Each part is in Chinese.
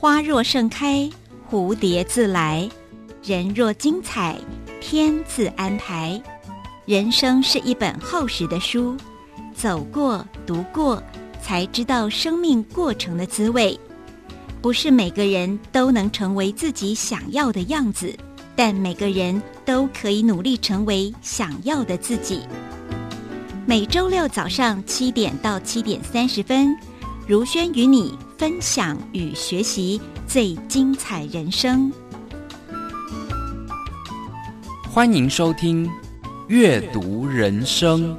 花若盛开，蝴蝶自来；人若精彩，天自安排。人生是一本厚实的书，走过、读过，才知道生命过程的滋味。不是每个人都能成为自己想要的样子，但每个人都可以努力成为想要的自己。每周六早上七点到七点三十分，如轩与你分享与学习最精彩人生。欢迎收听《阅读人生》。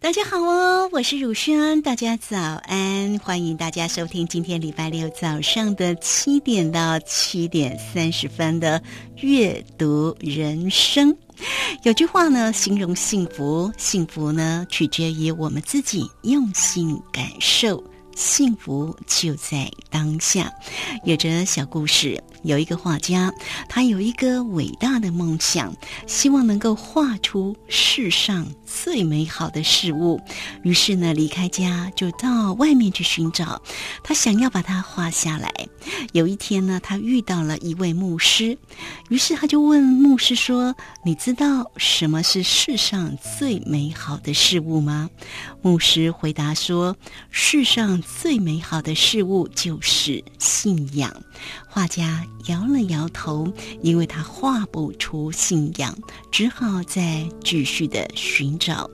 大家好哦，我是汝轩，大家早安，欢迎大家收听今天礼拜六早上的七点到七点三十分的《阅读人生》。有句话呢，形容幸福，幸福呢取决于我们自己用心感受。幸福就在当下。有着小故事，有一个画家，他有一个伟大的梦想，希望能够画出世上最美好的事物。于是呢，离开家就到外面去寻找，他想要把它画下来。有一天呢，他遇到了一位牧师，于是他就问牧师说：“你知道什么是世上最美好的事物吗？”牧师回答说：“世上。”最美好的事物就是信仰。画家摇了摇头，因为他画不出信仰，只好再继续的寻找。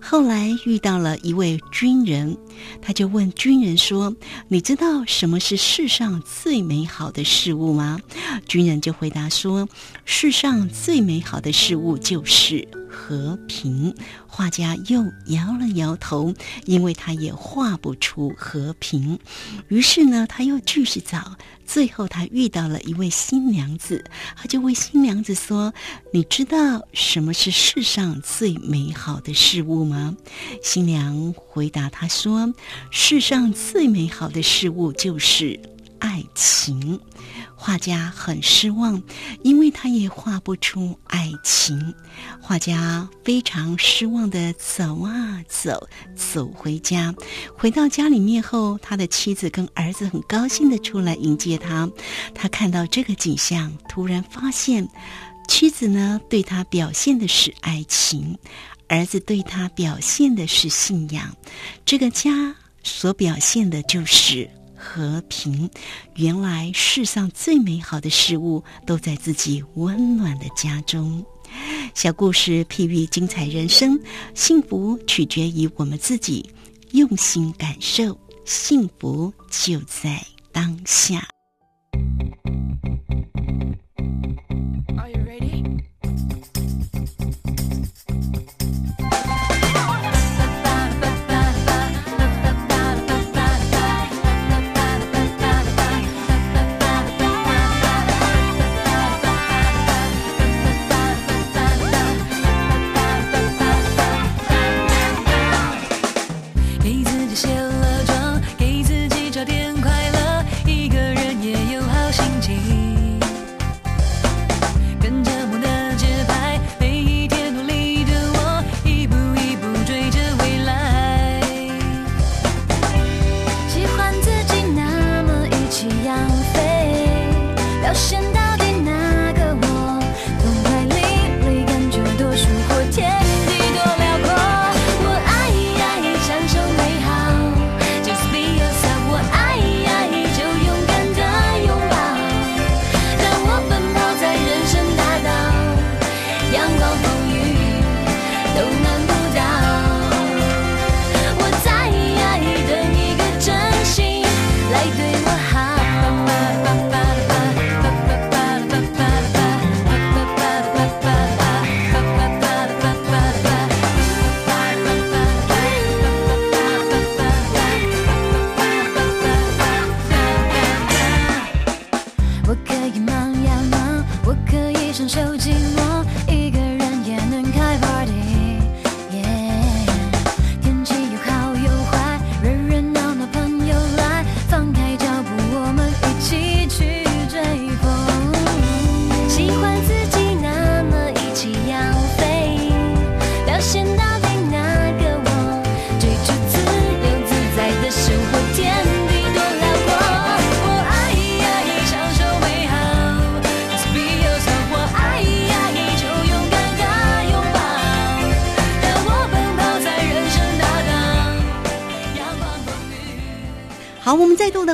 后来遇到了一位军人，他就问军人说：“你知道什么是世上最美好的事物吗？”军人就回答说：“世上最美好的事物就是和平。”画家又摇了摇头，因为他也画不出和平。于是呢，他又继续找。最后，他遇到了一位新娘子，他就问新娘子说：“你知道什么是世上最美好的事物吗？”新娘回答他说：“世上最美好的事物就是爱情。”画家很失望，因为他也画不出爱情。画家非常失望的走啊走，走回家。回到家里面后，他的妻子跟儿子很高兴的出来迎接他。他看到这个景象，突然发现，妻子呢对他表现的是爱情，儿子对他表现的是信仰，这个家所表现的就是。和平，原来世上最美好的事物都在自己温暖的家中。小故事譬喻精彩人生，幸福取决于我们自己用心感受，幸福就在当下。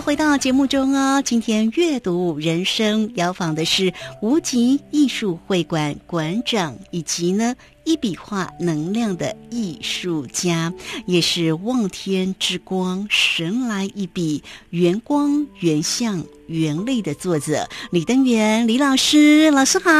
回到节目中哦。今天阅读人生邀访的是无极艺术会馆馆长，以及呢一笔画能量的艺术家，也是望天之光神来一笔圆光圆相圆力的作者李登元李老师，老师好。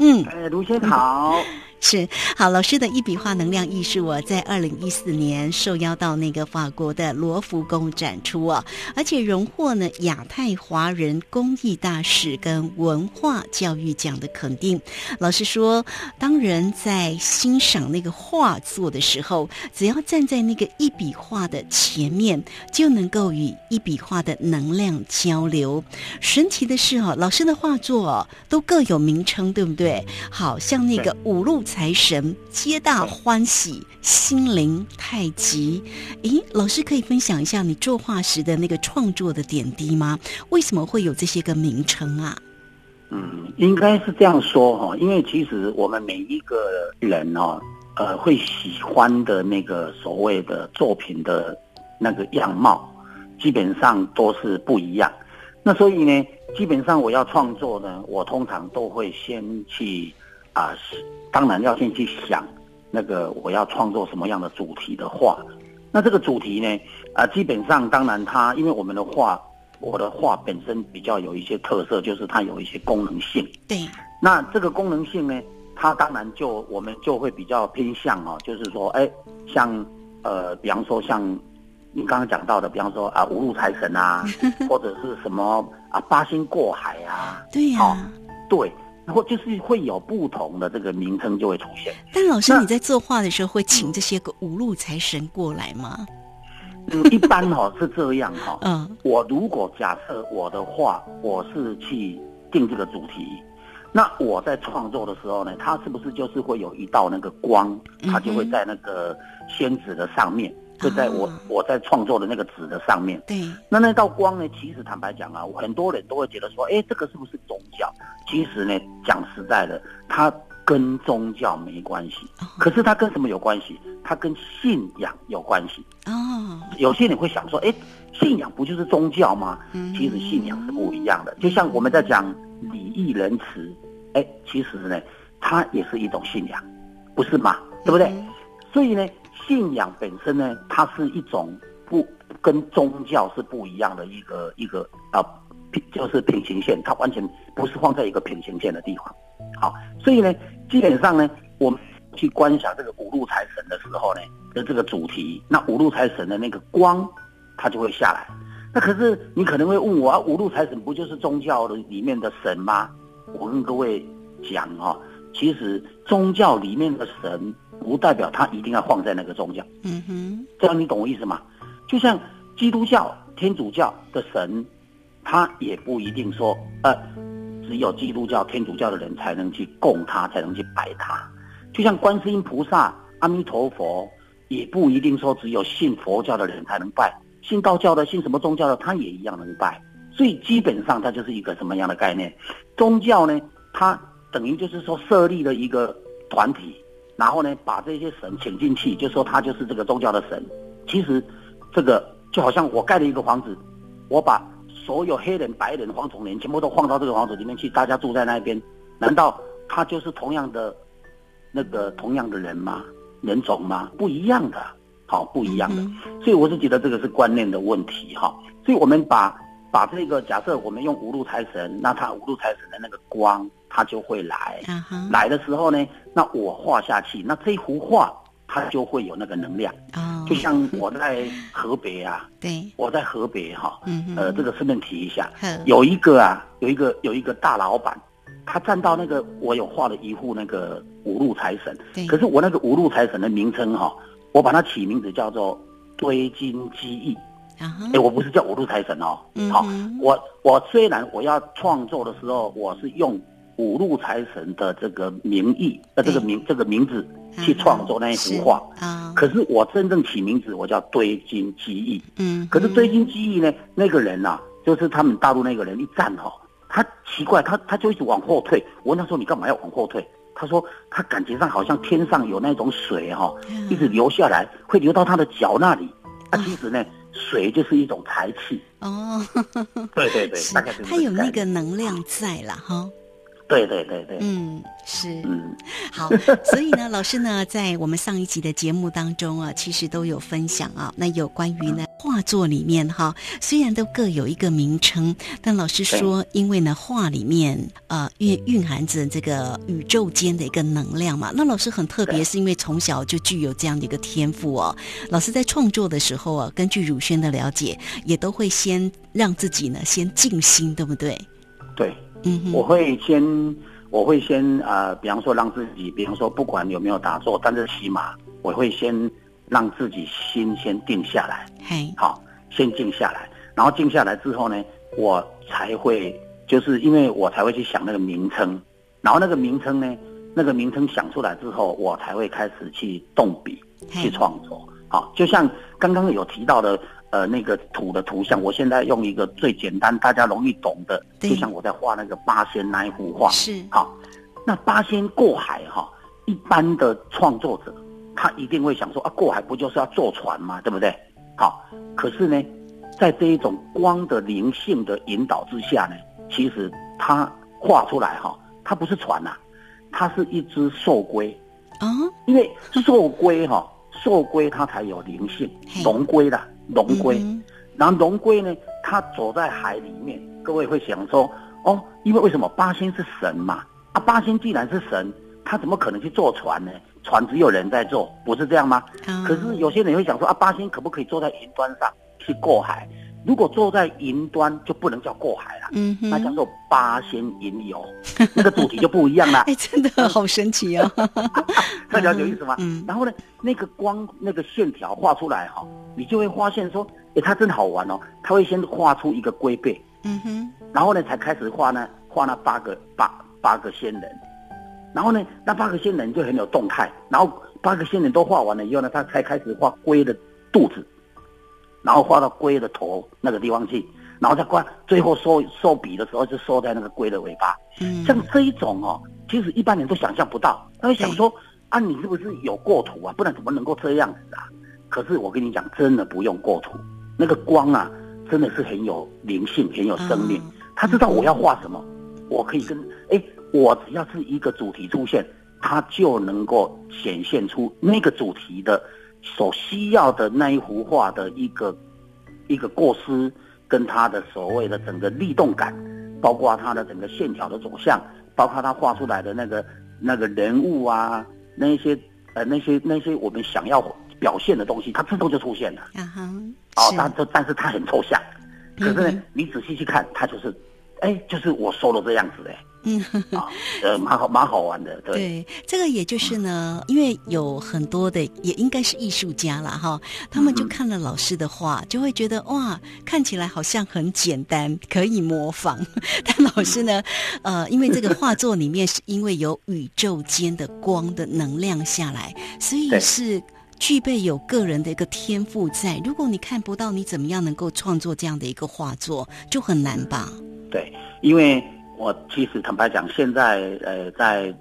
嗯，哎，卢先好。是好老师的一笔画能量艺术哦，在二零一四年受邀到那个法国的罗浮宫展出哦，而且荣获呢亚太华人工艺大使跟文化教育奖的肯定。老师说，当人在欣赏那个画作的时候，只要站在那个一笔画的前面，就能够与一笔画的能量交流。神奇的是哦，老师的画作哦都各有名称，对不对？好像那个五路。财神皆大欢喜，心灵太极。诶，老师可以分享一下你作画时的那个创作的点滴吗？为什么会有这些个名称啊？嗯，应该是这样说哈，因为其实我们每一个人哦，呃，会喜欢的那个所谓的作品的那个样貌，基本上都是不一样。那所以呢，基本上我要创作呢，我通常都会先去啊。当然要先去想，那个我要创作什么样的主题的画。那这个主题呢，啊，基本上当然它，因为我们的画，我的画本身比较有一些特色，就是它有一些功能性。对。那这个功能性呢，它当然就我们就会比较偏向哦，就是说，哎，像呃，比方说像你刚刚讲到的，比方说啊，五路财神啊，或者是什么啊，八仙过海啊。对呀。对。然后就是会有不同的这个名称就会出现。但老师，你在作画的时候会请这些个五路财神过来吗？嗯，一般哈是这样哈。嗯，我如果假设我的画我是去定这个主题，那我在创作的时候呢，它是不是就是会有一道那个光，它就会在那个仙子的上面。就在我我在创作的那个纸的上面，对，那那道光呢？其实坦白讲啊，很多人都会觉得说，哎，这个是不是宗教？其实呢，讲实在的，它跟宗教没关系。可是它跟什么有关系？它跟信仰有关系。哦，有些人会想说，哎，信仰不就是宗教吗？嗯，其实信仰是不一样的。就像我们在讲礼义仁慈，哎，其实呢，它也是一种信仰，不是吗？对不对？所以呢。信仰本身呢，它是一种不跟宗教是不一样的一个一个啊，就是平行线，它完全不是放在一个平行线的地方。好，所以呢，基本上呢，我们去观想这个五路财神的时候呢，的这个主题，那五路财神的那个光，它就会下来。那可是你可能会问我啊，五路财神不就是宗教的里面的神吗？我跟各位讲哈，其实宗教里面的神。不代表他一定要放在那个宗教，嗯哼，这样你懂我意思吗？就像基督教、天主教的神，他也不一定说，呃，只有基督教、天主教的人才能去供他，才能去拜他。就像观世音菩萨、阿弥陀佛，也不一定说只有信佛教的人才能拜，信道教的、信什么宗教的，他也一样能拜。所以基本上，它就是一个什么样的概念？宗教呢，它等于就是说设立了一个团体。然后呢，把这些神请进去，就说他就是这个宗教的神。其实，这个就好像我盖了一个房子，我把所有黑人、白人、黄种人全部都放到这个房子里面去，大家住在那边，难道他就是同样的那个同样的人吗？人种吗？不一样的，好，不一样的。所以我是觉得这个是观念的问题，哈。所以我们把把这个假设我们用五路财神，那他五路财神的那个光。他就会来，来的时候呢，那我画下去，那这幅画它就会有那个能量。哦，就像我在河北啊，对，我在河北哈，呃，这个顺便提一下，有一个啊，有一个有一个大老板，他站到那个我有画了一幅那个五路财神，对，可是我那个五路财神的名称哈，我把它起名字叫做堆金积义。哎，我不是叫五路财神哦，好，我我虽然我要创作的时候，我是用。五路财神的这个名义，呃，这个名这个名字去创作那一幅画啊。可是我真正起名字，我叫堆金积义。嗯。可是堆金积义呢，那个人呐，就是他们大陆那个人一站哈，他奇怪，他他就一直往后退。我问他说：“你干嘛要往后退？”他说：“他感觉上好像天上有那种水哈，一直流下来，会流到他的脚那里。啊，其实呢，水就是一种财气。哦，对对对，大概是它有那个能量在了哈。对对对对，嗯，是，嗯，好，所以呢，老师呢，在我们上一集的节目当中啊，其实都有分享啊，那有关于呢画作里面哈，虽然都各有一个名称，但老师说，因为呢画里面呃蕴蕴含着这个宇宙间的一个能量嘛，那老师很特别，是因为从小就具有这样的一个天赋哦。老师在创作的时候啊，根据汝轩的了解，也都会先让自己呢先静心，对不对？对。嗯，我会先，我会先啊，比方说让自己，比方说不管有没有打坐，但是起码我会先让自己心先定下来，嘿，好，先静下来，然后静下来之后呢，我才会，就是因为我才会去想那个名称，然后那个名称呢，那个名称想出来之后，我才会开始去动笔去创作，好，就像刚刚有提到的。呃，那个土的图像，我现在用一个最简单、大家容易懂的，就像我在画那个八仙那一幅画。是，好，那八仙过海哈，一般的创作者他一定会想说啊，过海不就是要坐船吗？对不对？好，可是呢，在这一种光的灵性的引导之下呢，其实他画出来哈，它不是船呐，它是一只兽龟。啊，因为兽龟哈，兽龟它才有灵性，龙龟的。龙龟，然后龙龟呢，它走在海里面，各位会想说，哦，因为为什么八仙是神嘛？啊，八仙既然是神，他怎么可能去坐船呢？船只有人在坐，不是这样吗？可是有些人会想说，啊，八仙可不可以坐在云端上去过海？如果坐在云端，就不能叫过海了，嗯，那叫做八仙云游，那个主题就不一样了。哎，真的 好神奇啊！大家有意思吗？嗯。然后呢，那个光那个线条画出来哈，你就会发现说，哎，它真好玩哦。它会先画出一个龟背，嗯哼，然后呢，才开始画呢，画那八个八八个仙人，然后呢，那八个仙人就很有动态，然后八个仙人都画完了以后呢，他才开始画龟的肚子。然后画到龟的头那个地方去，然后再挂，最后收收笔的时候就收在那个龟的尾巴。嗯，像这一种哦，其实一般人都想象不到。他会想说啊，你是不是有过图啊？不然怎么能够这样子啊？可是我跟你讲，真的不用过图，那个光啊，真的是很有灵性，很有生命。他知道我要画什么，我可以跟哎，我只要是一个主题出现，他就能够显现出那个主题的。所需要的那一幅画的一个一个构思，跟他的所谓的整个力动感，包括他的整个线条的走向，包括他画出来的那个那个人物啊，那些呃那些那些我们想要表现的东西，它自动就出现了。啊哈，哦，但这但是它很抽象，可是呢，你仔细去看，它就是，哎，就是我说的这样子哎。嗯，呃，蛮好，蛮好玩的。对，这个也就是呢，因为有很多的，也应该是艺术家了哈。他们就看了老师的画，就会觉得哇，看起来好像很简单，可以模仿。但老师呢，呃，因为这个画作里面是因为有宇宙间的光的能量下来，所以是具备有个人的一个天赋在。如果你看不到，你怎么样能够创作这样的一个画作，就很难吧？对，因为。我其实坦白讲，现在呃，在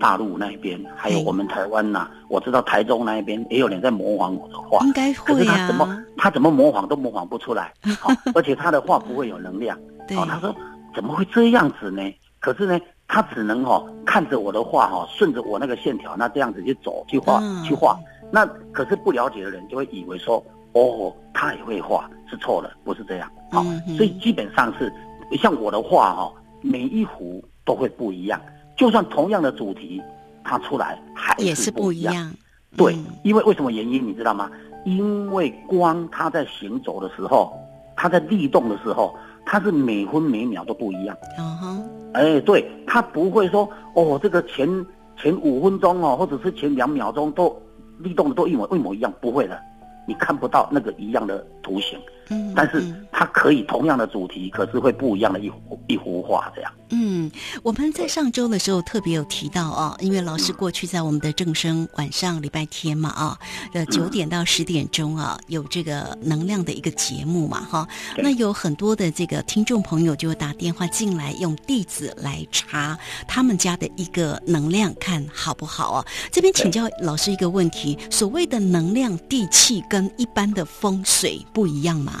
大陆那边，还有我们台湾呐，我知道台中那一边也有人在模仿我的画，应该会啊。他怎么他怎么模仿都模仿不出来，而且他的话不会有能量。哦，他说怎么会这样子呢？可是呢，他只能哦看着我的画哈，顺着我那个线条，那这样子去走去画去画。那可是不了解的人就会以为说，哦，他也会画，是错了，不是这样。好，所以基本上是像我的画哈。每一幅都会不一样，就算同样的主题，它出来还是不一样。对，因为为什么原因你知道吗？因为光它在行走的时候，它在律动的时候，它是每分每秒都不一样。嗯哼，哎，对，它不会说哦，这个前前五分钟哦，或者是前两秒钟都律动的都一模一模一样，不会的，你看不到那个一样的图形。嗯，但是嗯它可以同样的主题，可是会不一样的一幅一幅画这样。嗯，我们在上周的时候特别有提到啊，因为老师过去在我们的正生晚上礼拜天嘛啊，呃九点到十点钟啊有这个能量的一个节目嘛哈，对那有很多的这个听众朋友就打电话进来，用地址来查他们家的一个能量看好不好啊？这边请教老师一个问题：所谓的能量地气跟一般的风水不一样吗？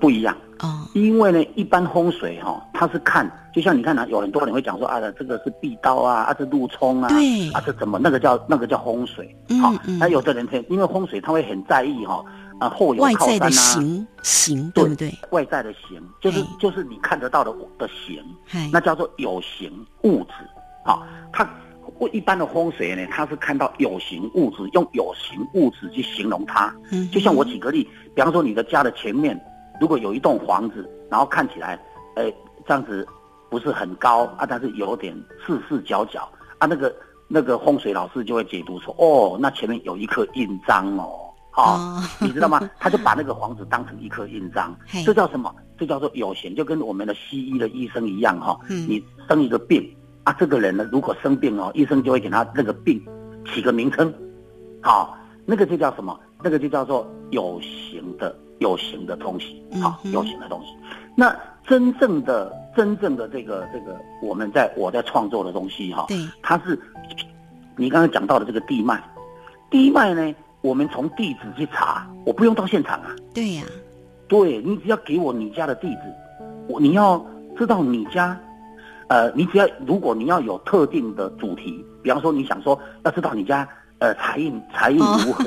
不一样，哦，因为呢，一般风水哈、它是看，就像你看啊，有很多人会讲说啊，这个是壁刀啊，啊这路冲啊，对。啊这怎么那个叫那个叫风水，嗯好、嗯。那有的人他因为风水他会很在意哈、啊后有靠外在的山啊，形形对不对？外在的形，就是哎就是你看得到的的形，嗨，那叫做有形物质。好、它一般的风水呢，它是看到有形物质，用有形物质去形容它。嗯就像我举个例，比方说你的家的前面如果有一栋房子，然后看起来，呃，这样子不是很高啊，但是有点四四角角啊，那个那个风水老师就会解读说，哦，那前面有一颗印章哦。好、哦你知道吗？他就把那个房子当成一颗印章，这叫什么？这叫做有形，就跟我们的西医的医生一样哈、嗯你生一个病啊，这个人呢，如果生病哦，医生就会给他那个病起个名称，好、那个就叫什么？那个就叫做有形的有形的东西，好、有形的东西。那真正的真正的这个这个，我们在我在创作的东西哈、对，它是你刚刚讲到的这个地脉，地脉呢，我们从地址去查，我不用到现场啊。对呀、对你只要给我你家的地址，我你要知道你家，呃，你只要如果你要有特定的主题，比方说你想说要知道你家呃财运 财运如何，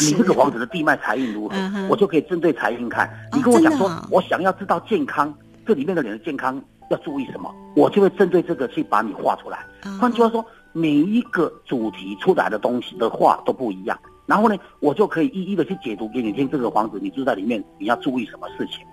你这个房子的地脉财运如何，嗯我就可以针对财运看。哦你跟我讲说，我想要知道健康，这里面的人的健康要注意什么，我就会针对这个去把你画出来。啊换句话说，每一个主题出来的东西的话都不一样。然后呢，我就可以一一的去解读给你听。这个房子你住在里面，你要注意什么事情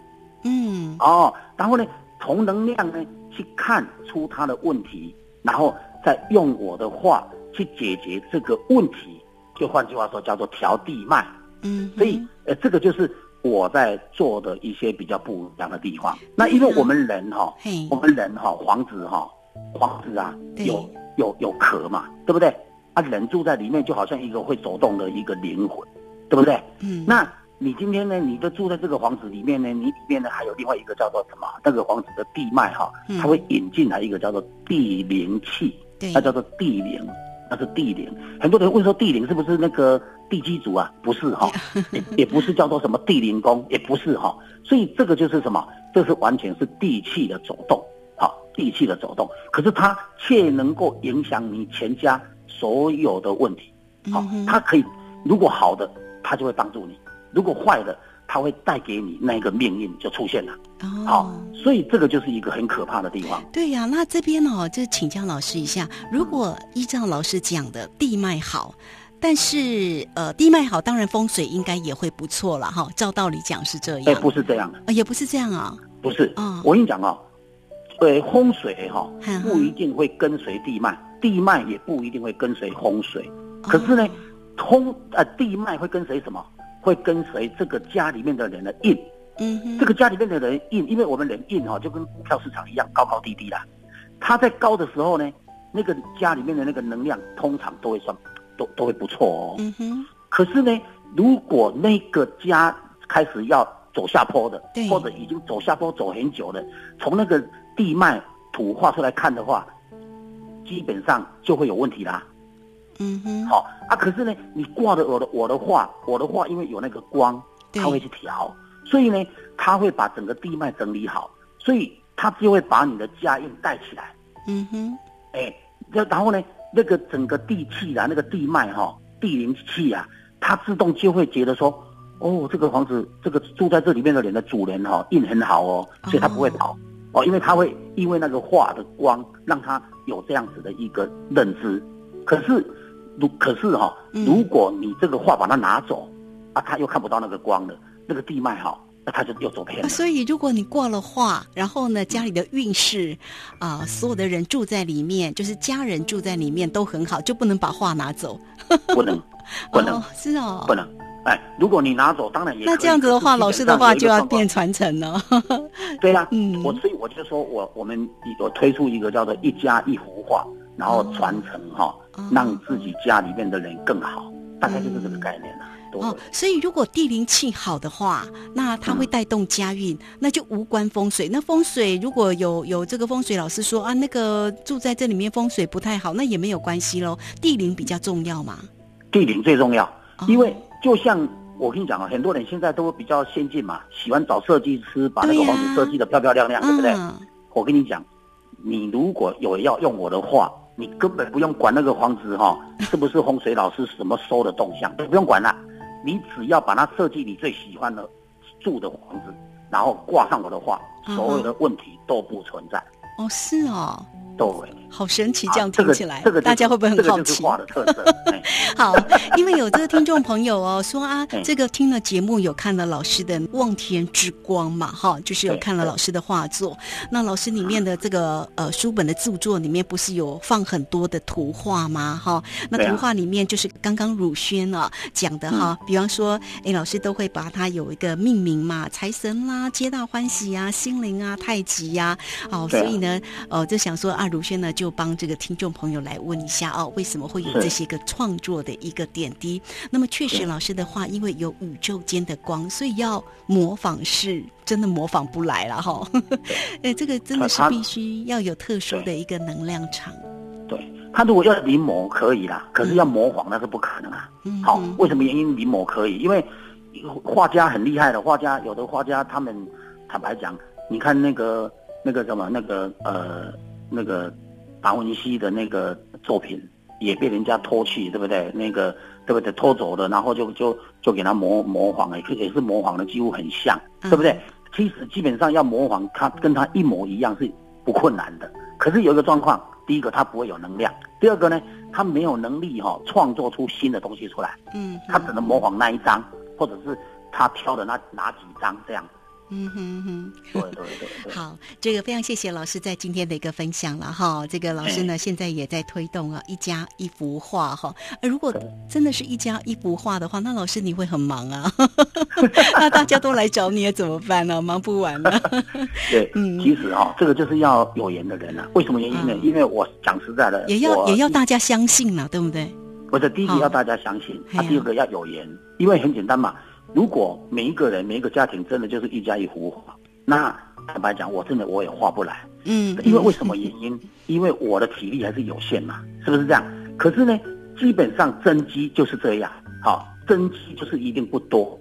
嗯哦？然后呢，从能量呢去看出他的问题，然后再用我的话去解决这个问题。就换句话说，叫做调地脉。嗯，所以，呃，这个就是我在做的一些比较不一样的地方。那因为我们人哈、嘿我们人哈、房子哈、房子啊，有有有壳嘛，对不对？啊，人住在里面就好像一个会走动的一个灵魂，对不对？嗯，那你今天呢，你都住在这个房子里面呢，你里面呢还有另外一个叫做什么？那个房子的地脉哈嗯，它会引进来一个叫做地灵气，对那叫做地灵，那是地灵。很多人问说地灵是不是那个地基主啊？不是哈，也 也不是叫做什么地灵宫，也不是哈。所以这个就是什么？这是完全是地气的走动，好，地气的走动。可是它却能够影响你全家所有的问题。好它可以，如果好的，它就会帮助你；如果坏的，它会带给你那个命运就出现了。好哦，，所以这个就是一个很可怕的地方。对呀、那这边哦，就请教老师一下，如果依照老师讲的地脉好，但是呃地脉好，当然风水应该也会不错了哈。照道理讲是这哎，样，不是这样的，呃也不是这样啊。不是。嗯我跟你讲哦，对，风水哈、哼哼不一定会跟随地脉，地脉也不一定会跟随风水。可是呢哦，风呃地脉会跟随什么？会跟随这个家里面的人的印。嗯哼，这个家里面的人印，因为我们人印哈、就跟股票市场一样，高高低低啦。它在高的时候呢，那个家里面的那个能量通常都会算，都都会不错哦。嗯哼，可是呢，如果那个家开始要走下坡的，或者已经走下坡走很久了，从那个地脉土画出来看的话，基本上就会有问题啦。嗯哼，好、啊，可是呢，你挂的我的我的画，我的画因为有那个光，对。它会去调，所以呢，它会把整个地脉整理好，所以它就会把你的家运带起来。嗯哼，哎，然然后呢，那个整个地气啊，那个地脉哈、地灵气啊，它自动就会觉得说，哦，这个房子，这个住在这里面的人的主人哈、运很好哦，所以他不会跑哦因为他会因为那个画的光，让他有这样子的一个认知。可是，如可是哈、嗯如果你这个画把它拿走，啊，他又看不到那个光了，那个地脉哈、那他就又走偏了。啊所以如果你挂了画，然后呢，家里的运势啊、所有的人住在里面，就是家人住在里面都很好，就不能把画拿走。不能，不能哦，，是哦，不能。哎，如果你拿走，当然也那这样子的话，老师的话就要变传承了。对呀、嗯我所以我就说我我们我推出一个叫做一家一幅画，然后传承哈、哦让自己家里面的人更好，大概就是这个概念啦、对哦，所以如果地灵气好的话，那它会带动家运，那就无关风水。那风水如果有有这个风水老师说啊，那个住在这里面风水不太好，那也没有关系喽。地灵比较重要嘛。地灵最重要哦，因为就像我跟你讲啊，很多人现在都比较先进嘛，喜欢找设计师把那个房子设计的漂漂亮亮，对不对？嗯，我跟你讲，你如果有要用我的画，你根本不用管那个房子哈、是不是风水老师什么收的动向，都不用管了。你只要把它设计你最喜欢的住的房子，然后挂上我的画，所有的问题都不存在。哦，是哦，对，好神奇，这样听起来，这个就是大家会不会很好奇这个就是？画的特色。哎 好，因为有这个听众朋友哦说啊嗯，这个听了节目有看了老师的《望天之光》嘛，哈，就是有看了老师的画作。那老师里面的这个呃书本的著作里面不是有放很多的图画吗？哈，那图画里面就是刚刚汝轩啊讲的哈，比方说，哎，老师都会把它有一个命名嘛，财神啦、皆大欢喜啊、心灵啊、太极呀、哦，所以呢，呃，就想说啊，如轩呢就帮这个听众朋友来问一下哦，为什么会有这些个创作的一个点滴？那么确实，老师的话，因为有宇宙间的光，所以要模仿是真的模仿不来了哈。哎，这个真的是必须要有特殊的一个能量场。对他如果要临摹可以啦，可是要模仿那是不可能啊。嗯，好嗯，为什么原因临摹可以？因为画家很厉害的画家，有的画家他们坦白讲，你看那个那个什么那个呃那个达文西的那个作品也被人家偷去，对不对？那个对不对？偷走的，然后就就就给他模模仿了，也是模仿的几乎很像，嗯对不对？其实基本上要模仿他跟他一模一样是不困难的。可是有一个状况，第一个他不会有能量，第二个呢，他没有能力哈、创作出新的东西出来。嗯，他只能模仿那一张，或者是他挑的那哪几张这样。嗯哼哼。对对对对。好，这个非常谢谢老师在今天的一个分享了哈。这个老师呢，现在也在推动啊一家一幅画哈。呃如果真的是一家一幅画的话，那老师你会很忙啊。那大家都来找你怎么办呢？忙不完呢。对，嗯其实哈、这个就是要有缘的人啊。为什么原因呢？嗯因为我讲实在的，也要也要大家相信了，对不对？我的第一个哦要大家相信，第二个要有缘，因为很简单嘛。如果每一个人每一个家庭真的就是一家一幅画，那坦白讲，我真的我也画不来。嗯，因为为什么原因？因为我的体力还是有限嘛，是不是这样？可是呢，基本上真机就是这样，好、真机就是一定不多，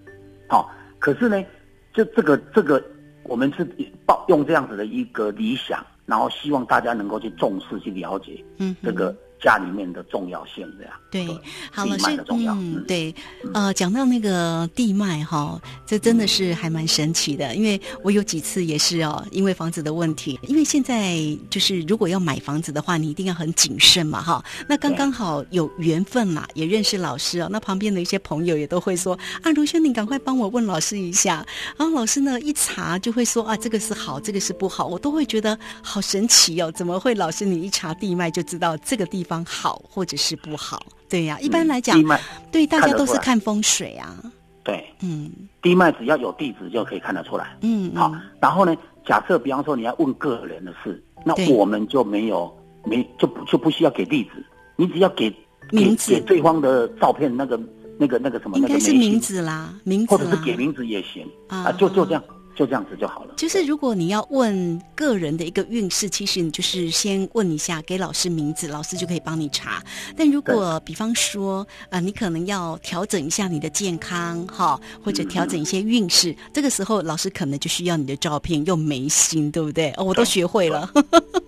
好、可是呢，就这个这个，我们是抱用这样子的一个理想，然后希望大家能够去重视、去了解嗯这个家里面的重要性，这样。对，好，地老师嗯对，呃，讲到那个地脉哈，这真的是还蛮神奇的，因为我有几次也是哦，因为房子的问题，因为现在就是如果要买房子的话，你一定要很谨慎嘛哈。那刚刚好有缘分嘛，也认识老师哦，那旁边的一些朋友也都会说啊，如轩，你赶快帮我问老师一下。然后老师呢一查就会说啊，这个是好，这个是不好，我都会觉得好神奇哦，怎么会老师你一查地脉就知道这个地方好或者是不好？对呀、一般来讲对大家都是看风水啊。对嗯地脉只要有地址就可以看得出来。嗯，好嗯，然后呢，假设比方说你要问个人的事，那我们就没有没就不就不需要给地址，你只要给给名字给对方的照片那个那个那个什么应该是名，字啦，名字或者是。给名字也行啊啊，就就这样就这样子就好了。就是如果你要问个人的一个运势，其实你就是先问一下，给老师名字，老师就可以帮你查。但如果比方说，啊、你可能要调整一下你的健康，哈，或者调整一些运势，这个时候老师可能就需要你的照片，用眉心，对不对？哦，我都学会了。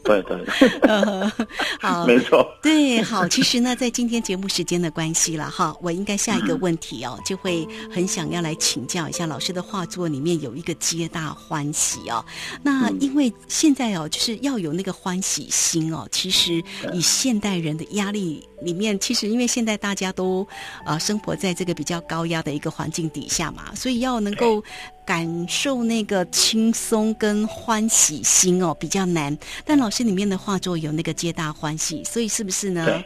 对对，呃 好，没错。对，好，其实呢，在今天节目时间的关系了哈，我应该下一个问题哦，就会很想要来请教一下老师的画作里面有一个皆大欢喜哦。那因为现在哦，就是要有那个欢喜心哦，其实以现代人的压力里面，其实因为现在大家都呃生活在这个比较高压的一个环境底下嘛，所以要能够感受那个轻松跟欢喜心哦比较难。但老师里面的画作有那个皆大欢喜，所以是不是呢对？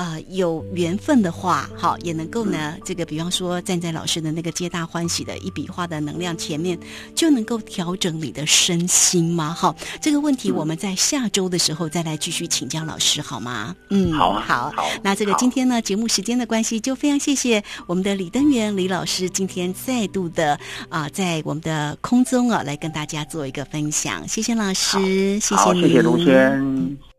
呃有缘分的话，好也能够呢，这个比方说站在老师的那个皆大欢喜的一笔画的能量前面，就能够调整你的身心吗？好，这个问题我们在下周的时候再来继续请教老师好吗？嗯，好啊，好。那这个今天呢，节目时间的关系，就非常谢谢我们的李登元李老师今天再度的啊，在我们的空中啊，来跟大家做一个分享。谢谢老师，谢谢谢谢卢轩。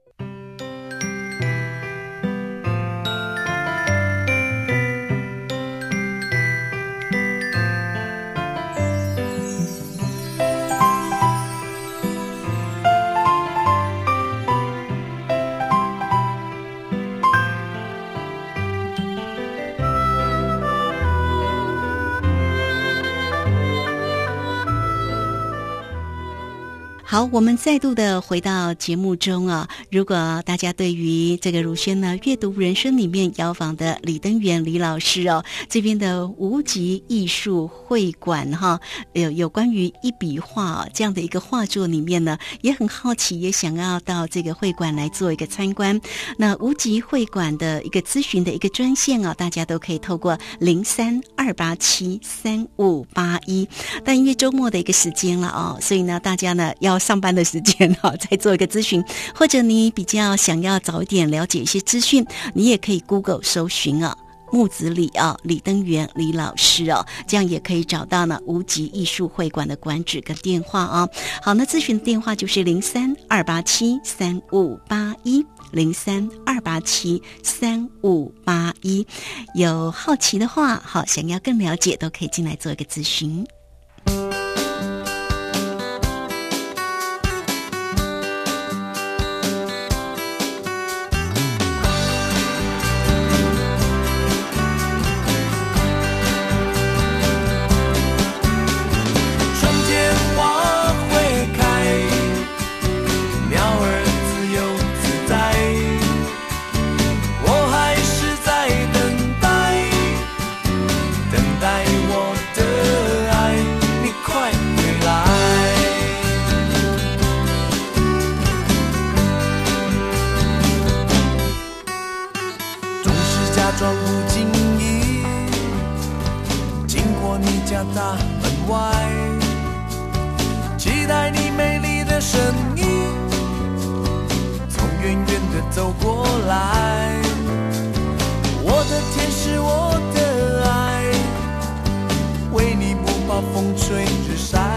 好，我们再度的回到节目中啊。如果大家对于这个如轩呢阅读人生里面邀访的李登元李老师哦，这边的无极艺术会馆哈，有有关于一笔画这样的一个画作里面呢，也很好奇，也想要到这个会馆来做一个参观。那无极会馆的一个咨询的一个专线啊，大家都可以透过零三二八七三五八一。但因为周末的一个时间了哦，所以呢，大家呢要。上班的时间哈，再做一个咨询，或者你比较想要早一点了解一些资讯，你也可以 Google 搜寻啊，木子李啊，李登元李老师哦，这样也可以找到呢无极艺术会馆的馆址跟电话啊。好，那咨询的电话就是零三二八七三五八一零三二八七三五八一。有好奇的话，好想要更了解，都可以进来做一个咨询。je sais.